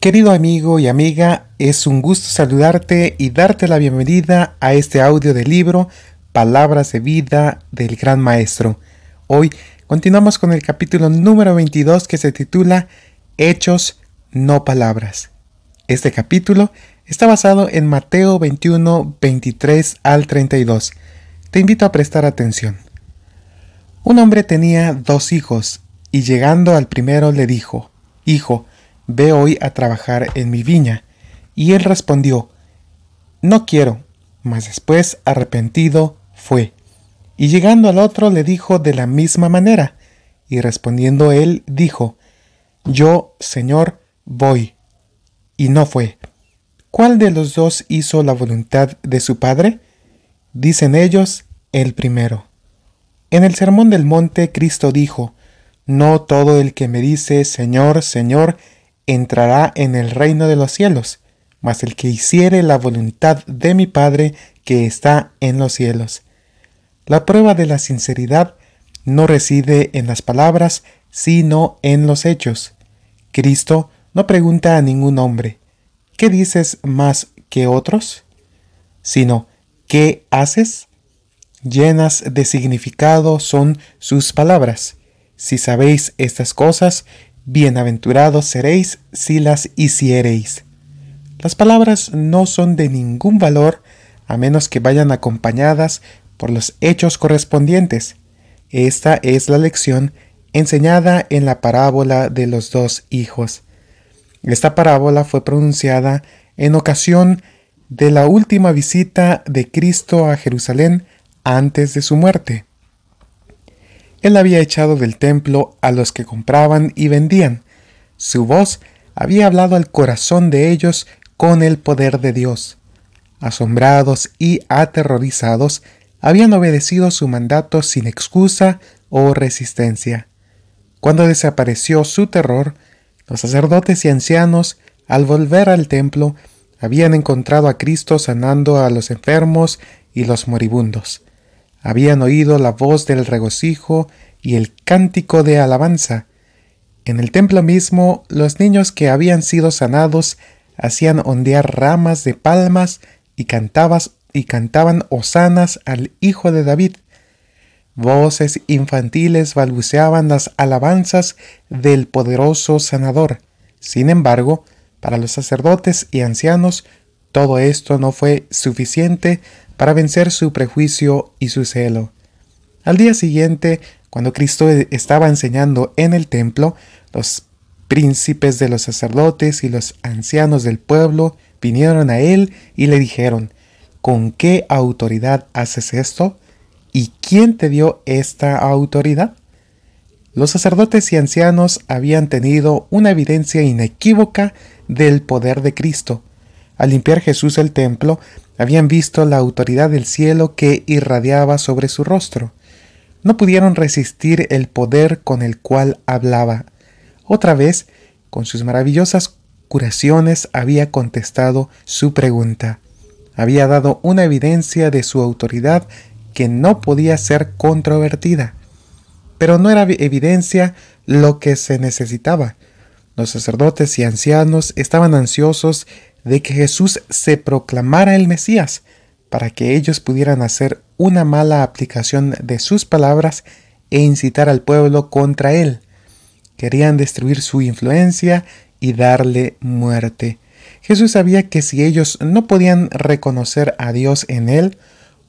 Querido amigo y amiga, es un gusto saludarte y darte la bienvenida a este audio del libro Palabras de vida del Gran Maestro. Hoy continuamos con el capítulo número 22 que se titula Hechos, no palabras. Este capítulo está basado en Mateo 21, 23 al 32. Te invito a prestar atención. Un hombre tenía dos hijos, y llegando al primero le dijo, Hijo, ve hoy a trabajar en mi viña. Y él respondió, No quiero. Mas después, arrepentido, fue. Y llegando al otro le dijo de la misma manera. Y respondiendo él, dijo, Yo, Señor, voy. Y no fue. ¿Cuál de los dos hizo la voluntad de su padre? Dicen ellos, el primero. En el Sermón del Monte Cristo dijo, No todo el que me dice, Señor, Señor, entrará en el reino de los cielos, mas el que hiciere la voluntad de mi Padre que está en los cielos. La prueba de la sinceridad no reside en las palabras, sino en los hechos. Cristo no pregunta a ningún hombre, ¿qué dices más que otros? sino, ¿qué haces? Llenas de significado son sus palabras. Si sabéis estas cosas, Bienaventurados seréis si las hiciereis. Las palabras no son de ningún valor a menos que vayan acompañadas por los hechos correspondientes. Esta es la lección enseñada en la parábola de los dos hijos. Esta parábola fue pronunciada en ocasión de la última visita de Cristo a Jerusalén antes de su muerte. Él había echado del templo a los que compraban y vendían. Su voz había hablado al corazón de ellos con el poder de Dios. Asombrados y aterrorizados, habían obedecido su mandato sin excusa o resistencia. Cuando desapareció su terror, los sacerdotes y ancianos, al volver al templo, habían encontrado a Cristo sanando a los enfermos y los moribundos habían oído la voz del regocijo y el cántico de alabanza. En el templo mismo los niños que habían sido sanados hacían ondear ramas de palmas y, cantabas, y cantaban hosanas al Hijo de David. Voces infantiles balbuceaban las alabanzas del poderoso sanador. Sin embargo, para los sacerdotes y ancianos, todo esto no fue suficiente para vencer su prejuicio y su celo. Al día siguiente, cuando Cristo estaba enseñando en el templo, los príncipes de los sacerdotes y los ancianos del pueblo vinieron a él y le dijeron, ¿con qué autoridad haces esto? ¿Y quién te dio esta autoridad? Los sacerdotes y ancianos habían tenido una evidencia inequívoca del poder de Cristo. Al limpiar Jesús el templo, habían visto la autoridad del cielo que irradiaba sobre su rostro. No pudieron resistir el poder con el cual hablaba. Otra vez, con sus maravillosas curaciones, había contestado su pregunta. Había dado una evidencia de su autoridad que no podía ser controvertida. Pero no era evidencia lo que se necesitaba. Los sacerdotes y ancianos estaban ansiosos de que Jesús se proclamara el Mesías, para que ellos pudieran hacer una mala aplicación de sus palabras e incitar al pueblo contra él. Querían destruir su influencia y darle muerte. Jesús sabía que si ellos no podían reconocer a Dios en él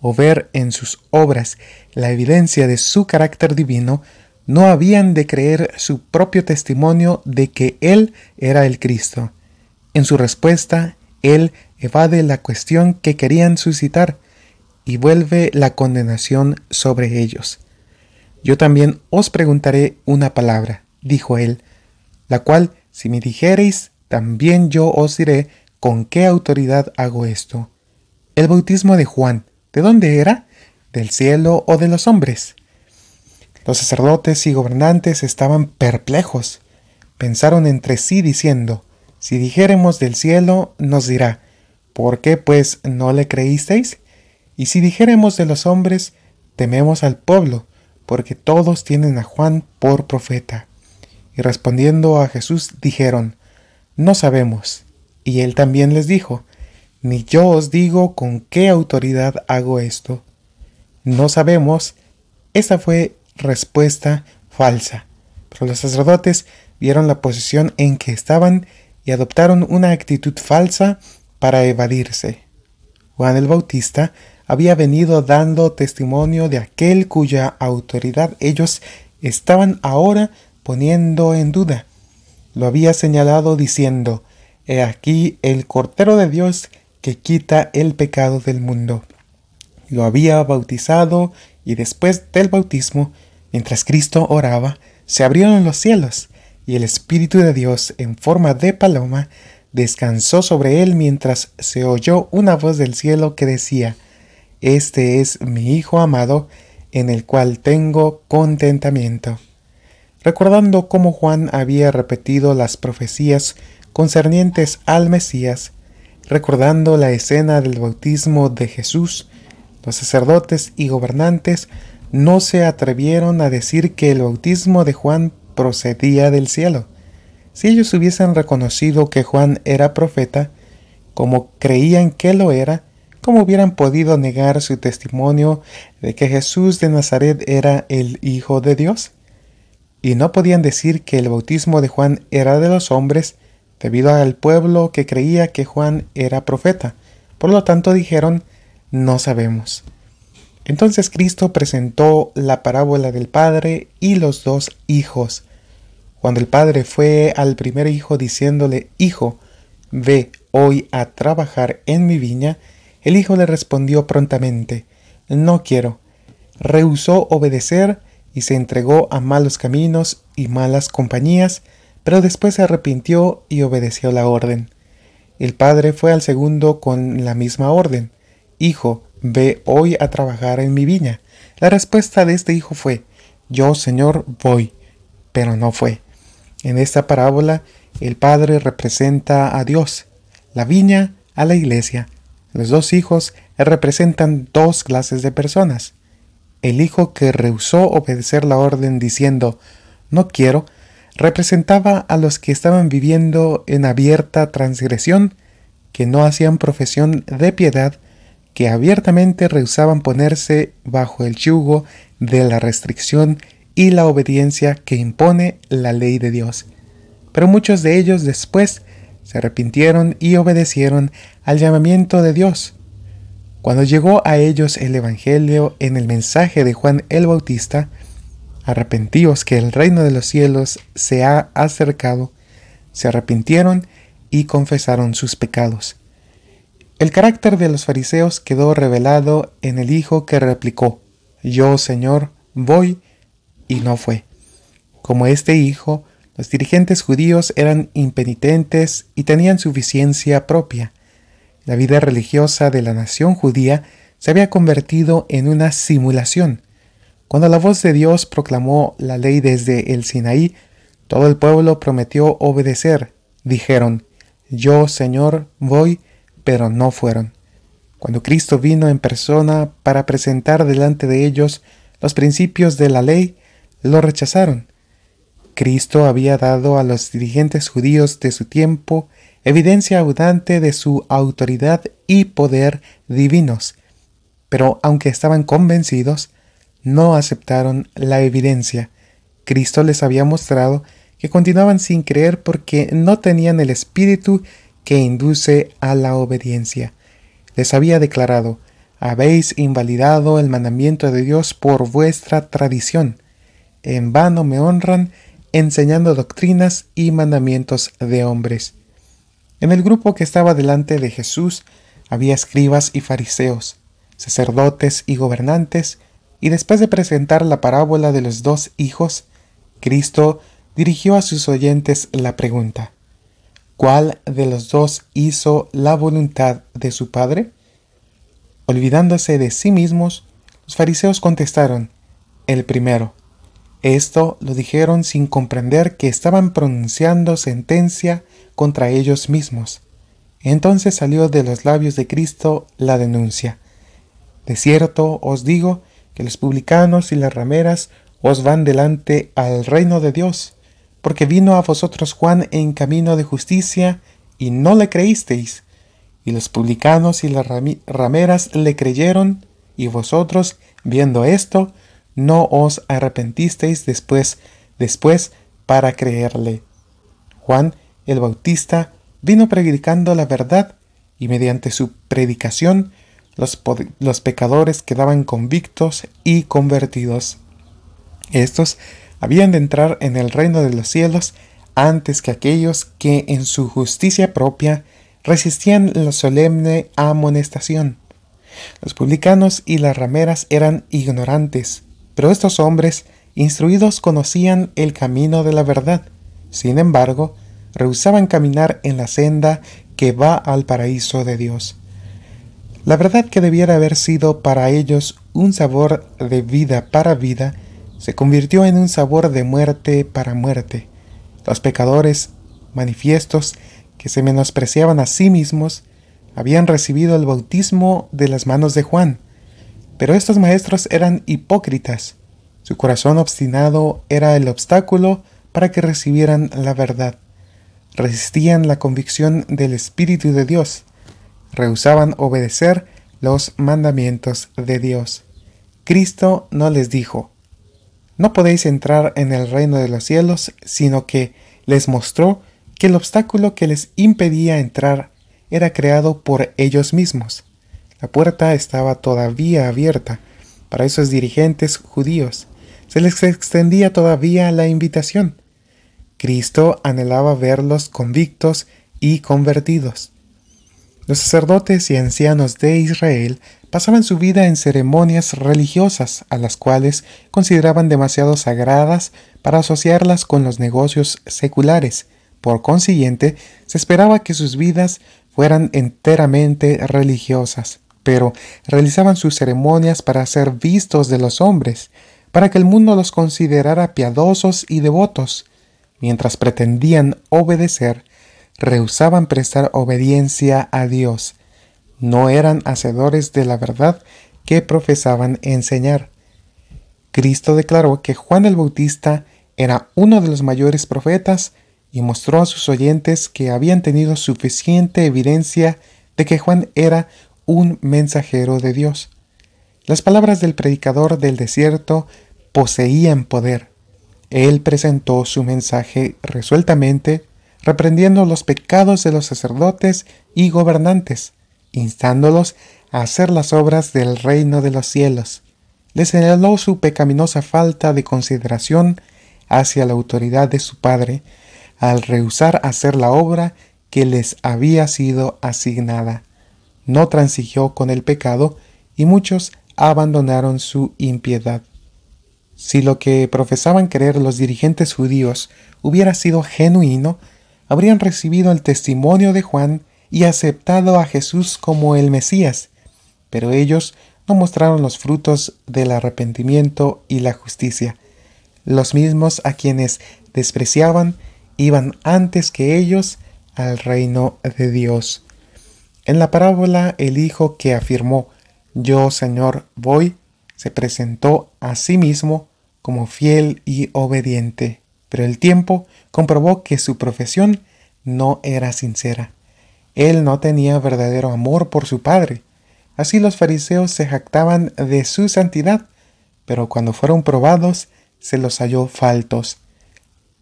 o ver en sus obras la evidencia de su carácter divino, no habían de creer su propio testimonio de que Él era el Cristo. En su respuesta, él evade la cuestión que querían suscitar y vuelve la condenación sobre ellos. Yo también os preguntaré una palabra, dijo él, la cual, si me dijereis, también yo os diré con qué autoridad hago esto. El bautismo de Juan, ¿de dónde era? ¿Del cielo o de los hombres? Los sacerdotes y gobernantes estaban perplejos. Pensaron entre sí diciendo, si dijéremos del cielo, nos dirá, ¿por qué pues no le creísteis? Y si dijéremos de los hombres, tememos al pueblo, porque todos tienen a Juan por profeta. Y respondiendo a Jesús dijeron, no sabemos. Y él también les dijo, ni yo os digo con qué autoridad hago esto. No sabemos. Esa fue respuesta falsa. Pero los sacerdotes vieron la posición en que estaban y adoptaron una actitud falsa para evadirse. Juan el Bautista había venido dando testimonio de aquel cuya autoridad ellos estaban ahora poniendo en duda. Lo había señalado diciendo, He aquí el Cordero de Dios que quita el pecado del mundo. Lo había bautizado y después del bautismo, mientras Cristo oraba, se abrieron los cielos y el Espíritu de Dios en forma de paloma descansó sobre él mientras se oyó una voz del cielo que decía, Este es mi Hijo amado, en el cual tengo contentamiento. Recordando cómo Juan había repetido las profecías concernientes al Mesías, recordando la escena del bautismo de Jesús, los sacerdotes y gobernantes no se atrevieron a decir que el bautismo de Juan procedía del cielo. Si ellos hubiesen reconocido que Juan era profeta, como creían que lo era, ¿cómo hubieran podido negar su testimonio de que Jesús de Nazaret era el Hijo de Dios? Y no podían decir que el bautismo de Juan era de los hombres, debido al pueblo que creía que Juan era profeta. Por lo tanto dijeron, no sabemos. Entonces Cristo presentó la parábola del Padre y los dos hijos. Cuando el padre fue al primer hijo diciéndole, Hijo, ve hoy a trabajar en mi viña, el hijo le respondió prontamente, No quiero. Rehusó obedecer y se entregó a malos caminos y malas compañías, pero después se arrepintió y obedeció la orden. El padre fue al segundo con la misma orden, Hijo, ve hoy a trabajar en mi viña. La respuesta de este hijo fue, Yo, Señor, voy, pero no fue. En esta parábola, el Padre representa a Dios, la viña a la iglesia. Los dos hijos representan dos clases de personas. El hijo que rehusó obedecer la orden diciendo, no quiero, representaba a los que estaban viviendo en abierta transgresión, que no hacían profesión de piedad, que abiertamente rehusaban ponerse bajo el yugo de la restricción y la obediencia que impone la ley de Dios. Pero muchos de ellos después se arrepintieron y obedecieron al llamamiento de Dios. Cuando llegó a ellos el Evangelio en el mensaje de Juan el Bautista, arrepentíos que el reino de los cielos se ha acercado, se arrepintieron y confesaron sus pecados. El carácter de los fariseos quedó revelado en el Hijo que replicó, Yo, Señor, voy y no fue. Como este hijo, los dirigentes judíos eran impenitentes y tenían suficiencia propia. La vida religiosa de la nación judía se había convertido en una simulación. Cuando la voz de Dios proclamó la ley desde el Sinaí, todo el pueblo prometió obedecer. Dijeron, Yo, Señor, voy, pero no fueron. Cuando Cristo vino en persona para presentar delante de ellos los principios de la ley, lo rechazaron. Cristo había dado a los dirigentes judíos de su tiempo evidencia abundante de su autoridad y poder divinos, pero aunque estaban convencidos, no aceptaron la evidencia. Cristo les había mostrado que continuaban sin creer porque no tenían el espíritu que induce a la obediencia. Les había declarado, habéis invalidado el mandamiento de Dios por vuestra tradición en vano me honran enseñando doctrinas y mandamientos de hombres. En el grupo que estaba delante de Jesús había escribas y fariseos, sacerdotes y gobernantes, y después de presentar la parábola de los dos hijos, Cristo dirigió a sus oyentes la pregunta, ¿cuál de los dos hizo la voluntad de su Padre? Olvidándose de sí mismos, los fariseos contestaron, el primero. Esto lo dijeron sin comprender que estaban pronunciando sentencia contra ellos mismos. Entonces salió de los labios de Cristo la denuncia. De cierto os digo que los publicanos y las rameras os van delante al reino de Dios, porque vino a vosotros Juan en camino de justicia, y no le creísteis, y los publicanos y las rameras le creyeron, y vosotros, viendo esto, no os arrepentisteis después, después para creerle. Juan el Bautista vino predicando la verdad, y mediante su predicación los, los pecadores quedaban convictos y convertidos. Estos habían de entrar en el reino de los cielos antes que aquellos que en su justicia propia resistían la solemne amonestación. Los publicanos y las rameras eran ignorantes, pero estos hombres instruidos conocían el camino de la verdad. Sin embargo, rehusaban caminar en la senda que va al paraíso de Dios. La verdad que debiera haber sido para ellos un sabor de vida para vida, se convirtió en un sabor de muerte para muerte. Los pecadores manifiestos que se menospreciaban a sí mismos habían recibido el bautismo de las manos de Juan, pero estos maestros eran hipócritas. Su corazón obstinado era el obstáculo para que recibieran la verdad. Resistían la convicción del Espíritu de Dios. Rehusaban obedecer los mandamientos de Dios. Cristo no les dijo, no podéis entrar en el reino de los cielos, sino que les mostró que el obstáculo que les impedía entrar era creado por ellos mismos. La puerta estaba todavía abierta para esos dirigentes judíos. Se les extendía todavía la invitación. Cristo anhelaba verlos convictos y convertidos. Los sacerdotes y ancianos de Israel pasaban su vida en ceremonias religiosas a las cuales consideraban demasiado sagradas para asociarlas con los negocios seculares. Por consiguiente, se esperaba que sus vidas fueran enteramente religiosas, pero realizaban sus ceremonias para ser vistos de los hombres, para que el mundo los considerara piadosos y devotos. Mientras pretendían obedecer, rehusaban prestar obediencia a Dios, no eran hacedores de la verdad que profesaban enseñar. Cristo declaró que Juan el Bautista era uno de los mayores profetas y mostró a sus oyentes que habían tenido suficiente evidencia de que Juan era un mensajero de Dios. Las palabras del predicador del desierto poseían poder. Él presentó su mensaje resueltamente, reprendiendo los pecados de los sacerdotes y gobernantes, instándolos a hacer las obras del reino de los cielos. Les señaló su pecaminosa falta de consideración hacia la autoridad de su Padre al rehusar hacer la obra que les había sido asignada. No transigió con el pecado y muchos abandonaron su impiedad. Si lo que profesaban creer los dirigentes judíos hubiera sido genuino, habrían recibido el testimonio de Juan y aceptado a Jesús como el Mesías, pero ellos no mostraron los frutos del arrepentimiento y la justicia. Los mismos a quienes despreciaban iban antes que ellos al reino de Dios. En la parábola el hijo que afirmó Yo, Señor, voy, se presentó a sí mismo como fiel y obediente, pero el tiempo comprobó que su profesión no era sincera. Él no tenía verdadero amor por su Padre. Así los fariseos se jactaban de su santidad, pero cuando fueron probados se los halló faltos.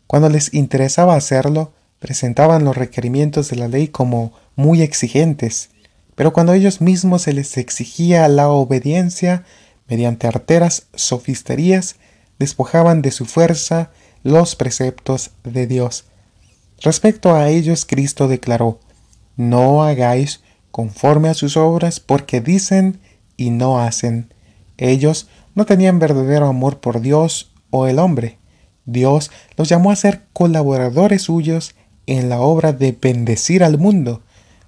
Cuando les interesaba hacerlo, presentaban los requerimientos de la ley como muy exigentes, pero cuando ellos mismos se les exigía la obediencia mediante arteras sofisterías, despojaban de su fuerza los preceptos de Dios. Respecto a ellos, Cristo declaró, no hagáis conforme a sus obras porque dicen y no hacen. Ellos no tenían verdadero amor por Dios o el hombre. Dios los llamó a ser colaboradores suyos en la obra de bendecir al mundo,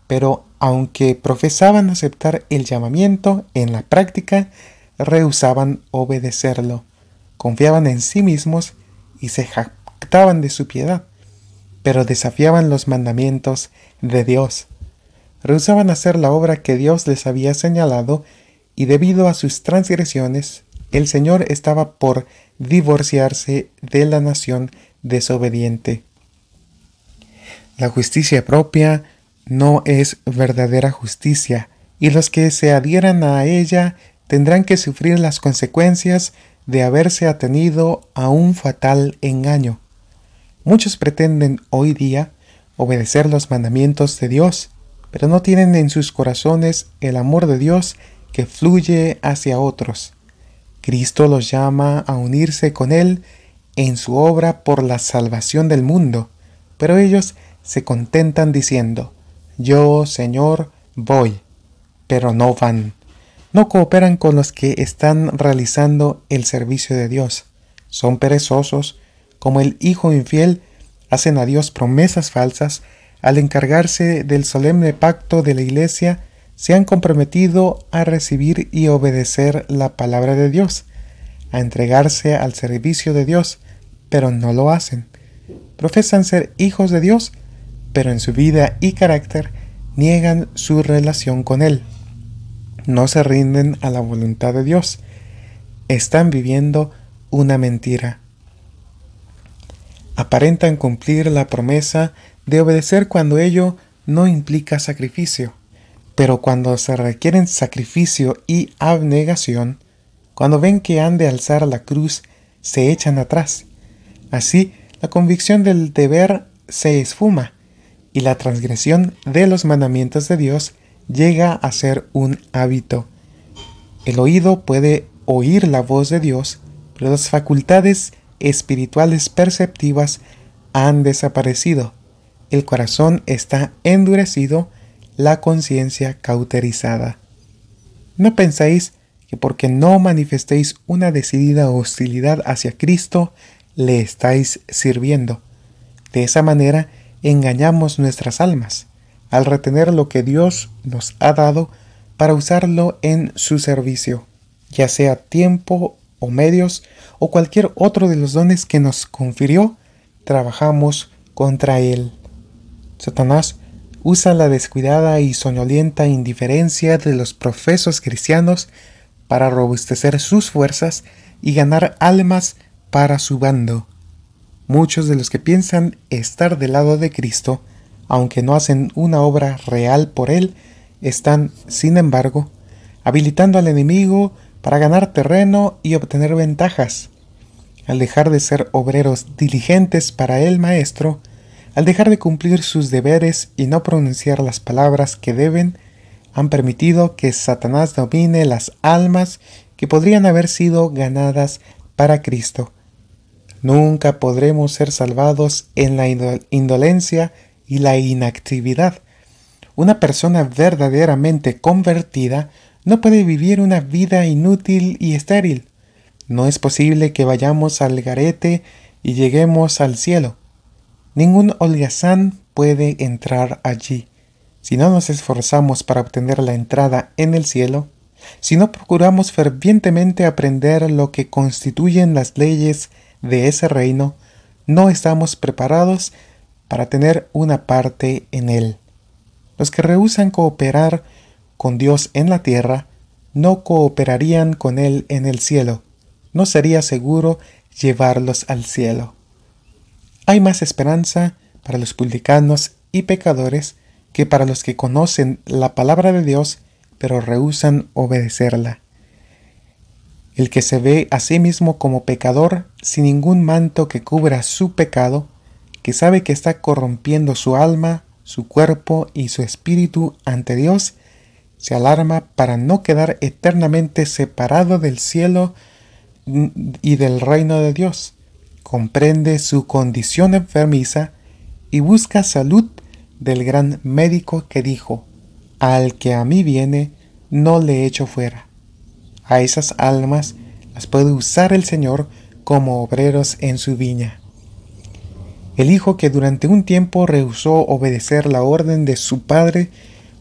pero aunque profesaban aceptar el llamamiento, en la práctica rehusaban obedecerlo, confiaban en sí mismos y se jactaban de su piedad pero desafiaban los mandamientos de Dios. Rehusaban hacer la obra que Dios les había señalado y debido a sus transgresiones, el Señor estaba por divorciarse de la nación desobediente. La justicia propia no es verdadera justicia, y los que se adhieran a ella tendrán que sufrir las consecuencias de haberse atenido a un fatal engaño. Muchos pretenden hoy día obedecer los mandamientos de Dios, pero no tienen en sus corazones el amor de Dios que fluye hacia otros. Cristo los llama a unirse con Él en su obra por la salvación del mundo, pero ellos se contentan diciendo, Yo, Señor, voy, pero no van. No cooperan con los que están realizando el servicio de Dios. Son perezosos, como el hijo infiel, hacen a Dios promesas falsas, al encargarse del solemne pacto de la Iglesia, se han comprometido a recibir y obedecer la palabra de Dios, a entregarse al servicio de Dios, pero no lo hacen. Profesan ser hijos de Dios, pero en su vida y carácter niegan su relación con Él. No se rinden a la voluntad de Dios. Están viviendo una mentira. Aparentan cumplir la promesa de obedecer cuando ello no implica sacrificio pero cuando se requieren sacrificio y abnegación, cuando ven que han de alzar la cruz, se echan atrás. Así, la convicción del deber se esfuma y la transgresión de los mandamientos de Dios llega a ser un hábito. El oído puede oír la voz de Dios, pero las facultades espirituales perceptivas han desaparecido. El corazón está endurecido la conciencia cauterizada. ¿No pensáis que porque no manifestéis una decidida hostilidad hacia Cristo, le estáis sirviendo? De esa manera engañamos nuestras almas, al retener lo que Dios nos ha dado para usarlo en su servicio, ya sea tiempo o medios o cualquier otro de los dones que nos confirió, trabajamos contra Él. Satanás usa la descuidada y soñolienta indiferencia de los profesos cristianos para robustecer sus fuerzas y ganar almas para su bando. Muchos de los que piensan estar del lado de Cristo, aunque no hacen una obra real por Él, están, sin embargo, habilitando al enemigo para ganar terreno y obtener ventajas. Al dejar de ser obreros diligentes para el Maestro, al dejar de cumplir sus deberes y no pronunciar las palabras que deben, han permitido que Satanás domine las almas que podrían haber sido ganadas para Cristo. Nunca podremos ser salvados en la indolencia y la inactividad. Una persona verdaderamente convertida no puede vivir una vida inútil y estéril. No es posible que vayamos al garete y lleguemos al cielo. Ningún holgazán puede entrar allí. Si no nos esforzamos para obtener la entrada en el cielo, si no procuramos fervientemente aprender lo que constituyen las leyes de ese reino, no estamos preparados para tener una parte en él. Los que rehusan cooperar con Dios en la tierra, no cooperarían con Él en el cielo. No sería seguro llevarlos al cielo. Hay más esperanza para los publicanos y pecadores que para los que conocen la palabra de Dios pero rehusan obedecerla. El que se ve a sí mismo como pecador sin ningún manto que cubra su pecado, que sabe que está corrompiendo su alma, su cuerpo y su espíritu ante Dios, se alarma para no quedar eternamente separado del cielo y del reino de Dios comprende su condición enfermiza y busca salud del gran médico que dijo, al que a mí viene, no le echo fuera. A esas almas las puede usar el Señor como obreros en su viña. El hijo que durante un tiempo rehusó obedecer la orden de su padre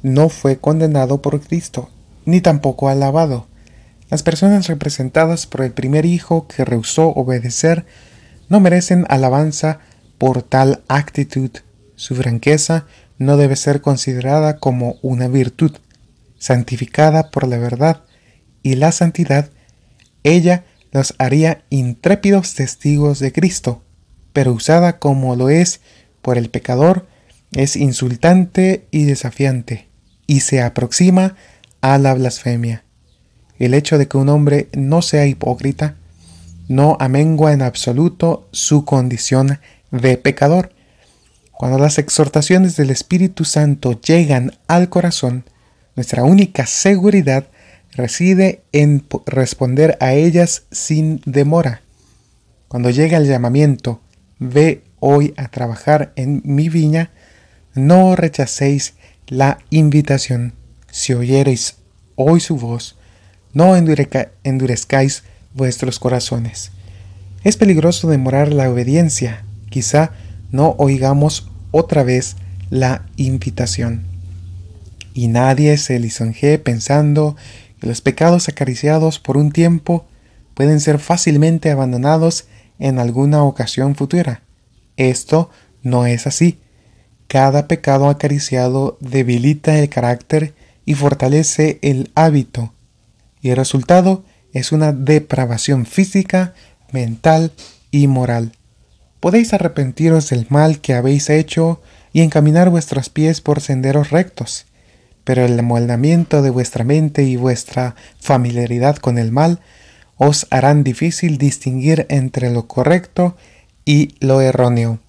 no fue condenado por Cristo, ni tampoco alabado. Las personas representadas por el primer hijo que rehusó obedecer no merecen alabanza por tal actitud. Su franqueza no debe ser considerada como una virtud, santificada por la verdad y la santidad, ella los haría intrépidos testigos de Cristo, pero usada como lo es por el pecador, es insultante y desafiante, y se aproxima a la blasfemia. El hecho de que un hombre no sea hipócrita no amengua en absoluto su condición de pecador. Cuando las exhortaciones del Espíritu Santo llegan al corazón, nuestra única seguridad reside en responder a ellas sin demora. Cuando llega el llamamiento, ve hoy a trabajar en mi viña, no rechacéis la invitación. Si oyereis hoy su voz, no endurezcáis vuestros corazones. Es peligroso demorar la obediencia, quizá no oigamos otra vez la invitación. Y nadie se lisonjee pensando los pecados acariciados por un tiempo pueden ser fácilmente abandonados en alguna ocasión futura. Esto no es así. Cada pecado acariciado debilita el carácter y fortalece el hábito, y el resultado es una depravación física, mental y moral. Podéis arrepentiros del mal que habéis hecho y encaminar vuestros pies por senderos rectos, pero el amoldamiento de vuestra mente y vuestra familiaridad con el mal os harán difícil distinguir entre lo correcto y lo erróneo.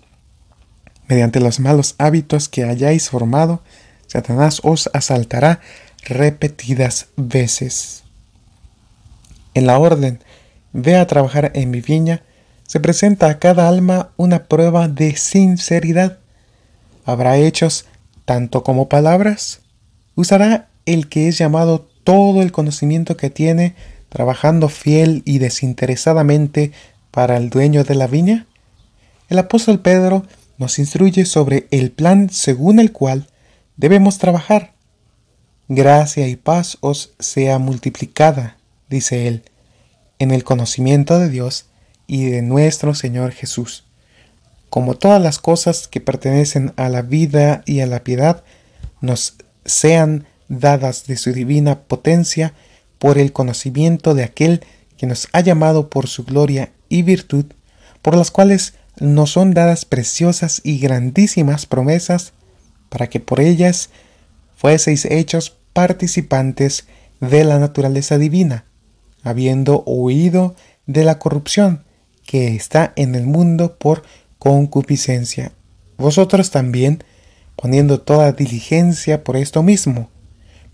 Mediante los malos hábitos que hayáis formado, Satanás os asaltará repetidas veces. En la orden, ve a trabajar en mi viña, se presenta a cada alma una prueba de sinceridad. ¿Habrá hechos tanto como palabras? ¿Usará el que es llamado todo el conocimiento que tiene, trabajando fiel y desinteresadamente para el dueño de la viña? El apóstol Pedro nos instruye sobre el plan según el cual debemos trabajar. Gracia y paz os sea multiplicada, dice él, en el conocimiento de Dios y de nuestro Señor Jesús. Como todas las cosas que pertenecen a la vida y a la piedad nos sean dadas de su divina potencia por el conocimiento de aquel que nos ha llamado por su gloria y virtud, por las cuales nos son dadas preciosas y grandísimas promesas para que por ellas fueseis hechos participantes de la naturaleza divina, habiendo huido de la corrupción que está en el mundo por concupiscencia. Vosotros también, poniendo toda diligencia por esto mismo,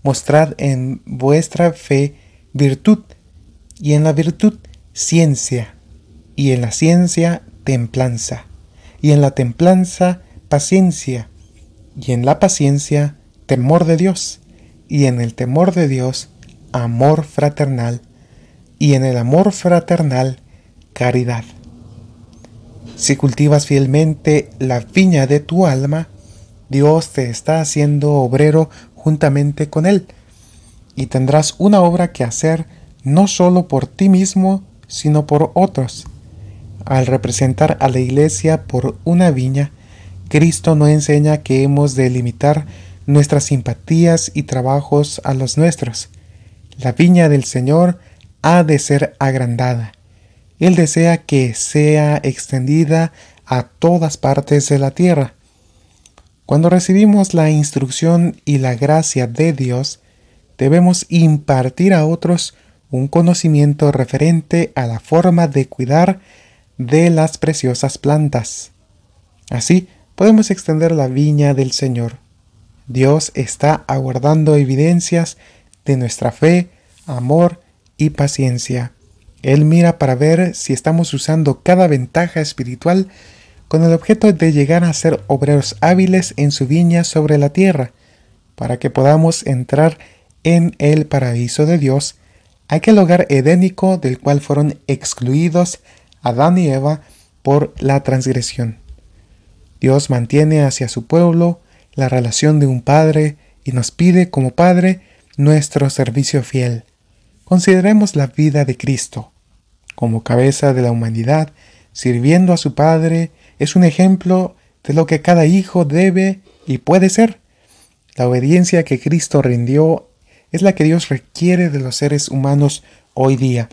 mostrad en vuestra fe virtud, y en la virtud ciencia, y en la ciencia templanza, y en la templanza paciencia, y en la paciencia temor de Dios, y en el temor de Dios amor fraternal, y en el amor fraternal caridad. Si cultivas fielmente la viña de tu alma, Dios te está haciendo obrero juntamente con Él, y tendrás una obra que hacer no solo por ti mismo, sino por otros al representar a la iglesia por una viña, Cristo no enseña que hemos de limitar nuestras simpatías y trabajos a los nuestros. La viña del Señor ha de ser agrandada. Él desea que sea extendida a todas partes de la tierra. Cuando recibimos la instrucción y la gracia de Dios, debemos impartir a otros un conocimiento referente a la forma de cuidar de las preciosas plantas. Así podemos extender la viña del Señor. Dios está aguardando evidencias de nuestra fe, amor y paciencia. Él mira para ver si estamos usando cada ventaja espiritual con el objeto de llegar a ser obreros hábiles en su viña sobre la tierra, para que podamos entrar en el paraíso de Dios, aquel hogar edénico del cual fueron excluidos Adán y Eva por la transgresión. Dios mantiene hacia su pueblo la relación de un padre y nos pide como padre nuestro servicio fiel. Consideremos la vida de Cristo. Como cabeza de la humanidad, sirviendo a su Padre, es un ejemplo de lo que cada hijo debe y puede ser. La obediencia que Cristo rindió es la que Dios requiere de los seres humanos hoy día.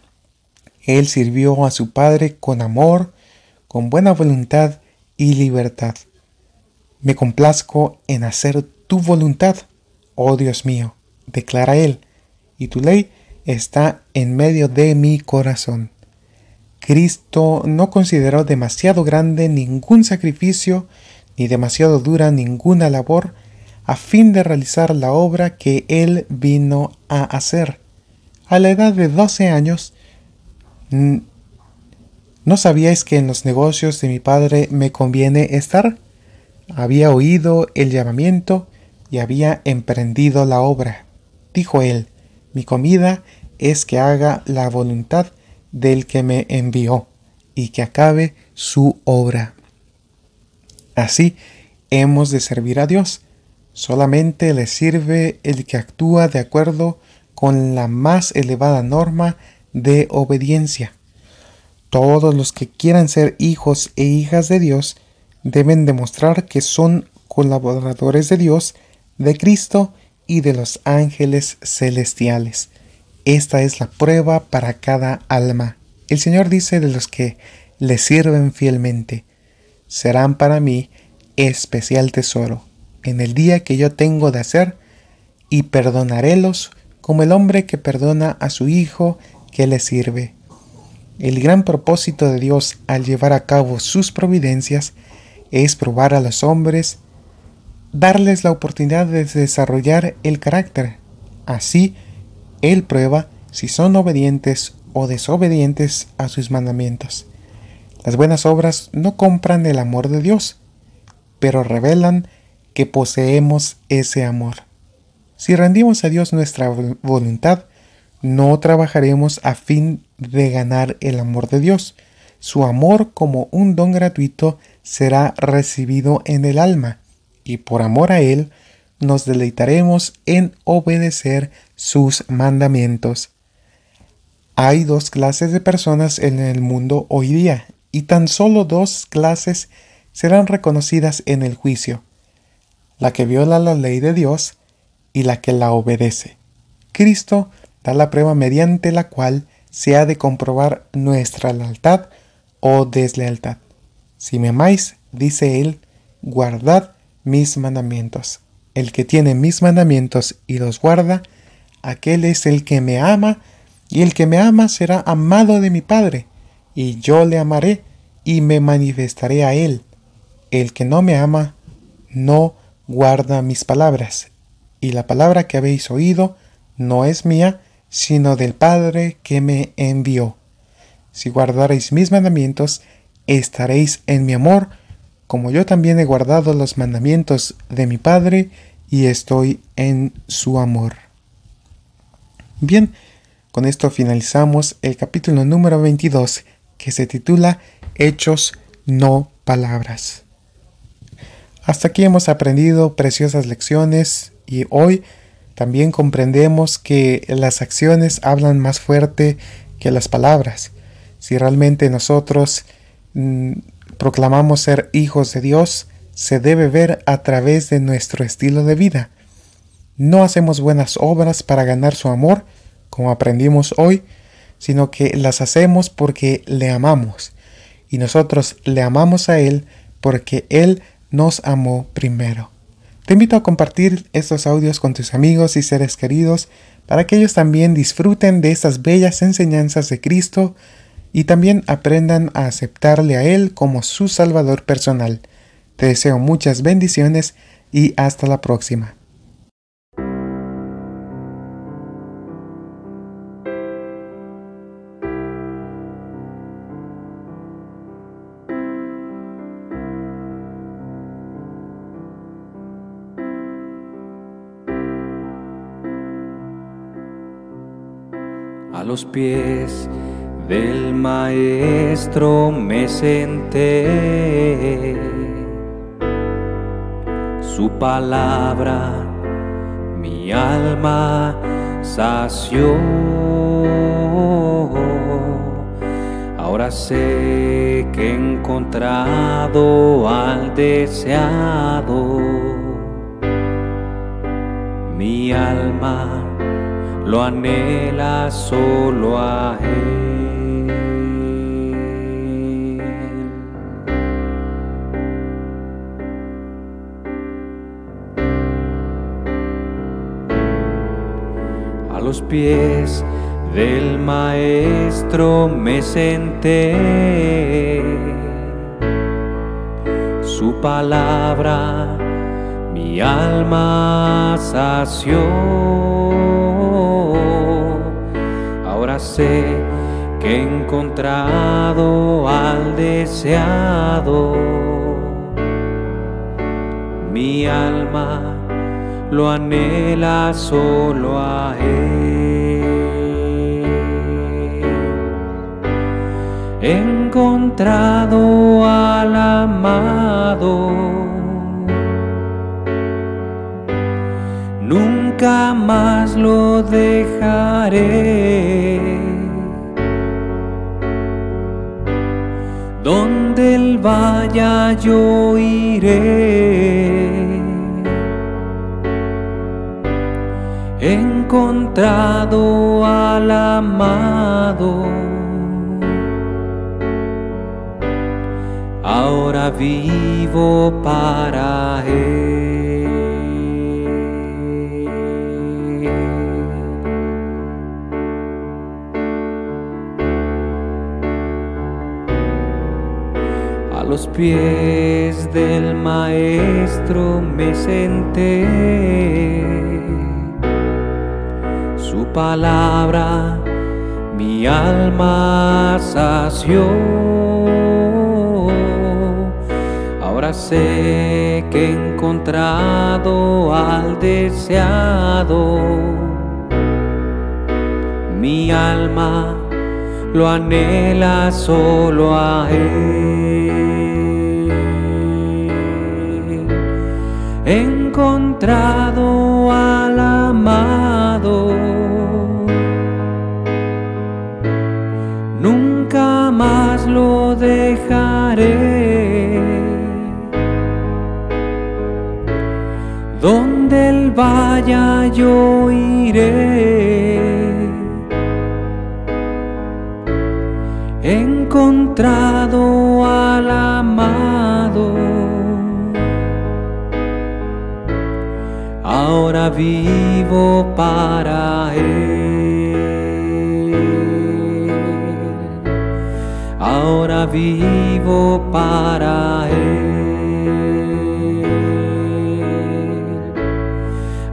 Él sirvió a su Padre con amor, con buena voluntad y libertad. Me complazco en hacer tu voluntad, oh Dios mío, declara él, y tu ley está en medio de mi corazón. Cristo no consideró demasiado grande ningún sacrificio ni demasiado dura ninguna labor a fin de realizar la obra que él vino a hacer. A la edad de 12 años, ¿no sabíais que en los negocios de mi padre me conviene estar? Había oído el llamamiento y había emprendido la obra. Dijo él, mi comida es que haga la voluntad del que me envió y que acabe su obra. Así hemos de servir a Dios. Solamente le sirve el que actúa de acuerdo con la más elevada norma de obediencia. Todos los que quieran ser hijos e hijas de Dios deben demostrar que son colaboradores de Dios, de Cristo y de los ángeles celestiales. Esta es la prueba para cada alma. El Señor dice de los que le sirven fielmente, serán para mí especial tesoro en el día que yo tengo de hacer, y perdonarélos como el hombre que perdona a su hijo que le sirve. El gran propósito de Dios al llevar a cabo sus providencias es probar a los hombres, darles la oportunidad de desarrollar el carácter. Así, él prueba si son obedientes o desobedientes a sus mandamientos. Las buenas obras no compran el amor de Dios, pero revelan que poseemos ese amor. Si rendimos a Dios nuestra voluntad, no trabajaremos a fin de ganar el amor de Dios. Su amor como un don gratuito será recibido en el alma, y por amor a Él nos deleitaremos en obedecer sus mandamientos. Hay dos clases de personas en el mundo hoy día, y tan solo dos clases serán reconocidas en el juicio, la que viola la ley de Dios y la que la obedece. Cristo da la prueba mediante la cual se ha de comprobar nuestra lealtad o deslealtad. Si me amáis, dice él, guardad mis mandamientos. El que tiene mis mandamientos y los guarda, aquel es el que me ama, y el que me ama será amado de mi Padre, y yo le amaré y me manifestaré a él. El que no me ama, no guarda mis palabras, y la palabra que habéis oído no es mía, sino del Padre que me envió. Si guardaréis mis mandamientos, estaréis en mi amor, como yo también he guardado los mandamientos de mi Padre y estoy en su amor. Bien, con esto finalizamos el capítulo número 22 que se titula Hechos, no palabras. Hasta aquí hemos aprendido preciosas lecciones y hoy también comprendemos que las acciones hablan más fuerte que las palabras. Si realmente nosotros mm, proclamamos ser hijos de Dios, se debe ver a través de nuestro estilo de vida. No hacemos buenas obras para ganar su amor, como aprendimos hoy, sino que las hacemos porque le amamos. Y nosotros le amamos a Él porque Él nos amó primero. Te invito a compartir estos audios con tus amigos y seres queridos para que ellos también disfruten de estas bellas enseñanzas de Cristo y también aprendan a aceptarle a Él como su Salvador personal. Te deseo muchas bendiciones y hasta la próxima. Los pies del maestro me senté. Su palabra mi alma sació. Ahora sé que he encontrado al deseado. Mi alma lo anhela solo a Él. A los pies del Maestro me senté. Su palabra mi alma sació. Sé que he encontrado al deseado. Mi alma lo anhela solo a Él. He encontrado al amado. Nunca más lo dejaré. Vaya yo iré. encontrado al amado. Ahora vivo para Él. Los pies del Maestro me senté su palabra mi alma sació. Ahora sé que he encontrado al deseado. Mi alma lo anhela solo a Él. Encontrado al amado lo dejaré. Donde él vaya yo iré. encontrado al amado. Ahora vivo para él. ahora vivo para Él.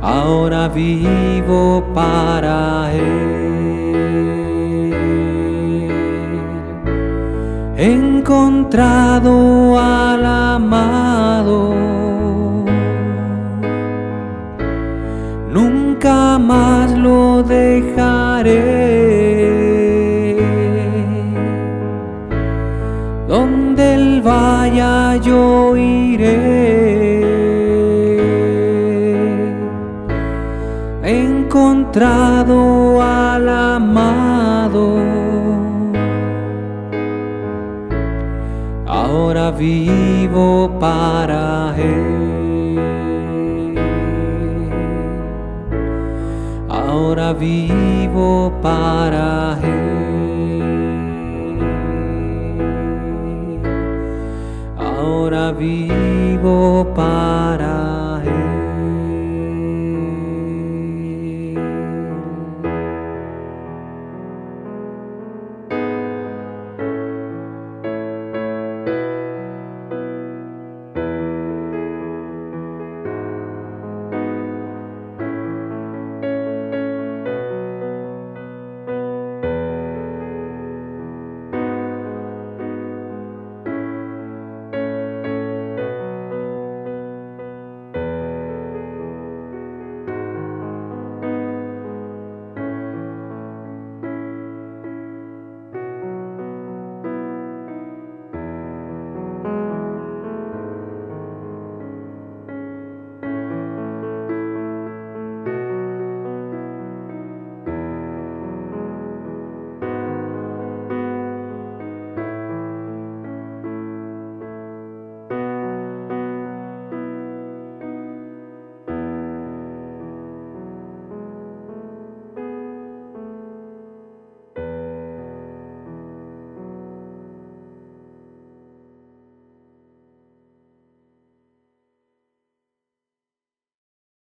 Ahora vivo para Él. encontrado al amado. Dejaré. donde él vaya yo iré. Encontrado al amado. Ahora vivo para él. Vivo para él. ahora vivo para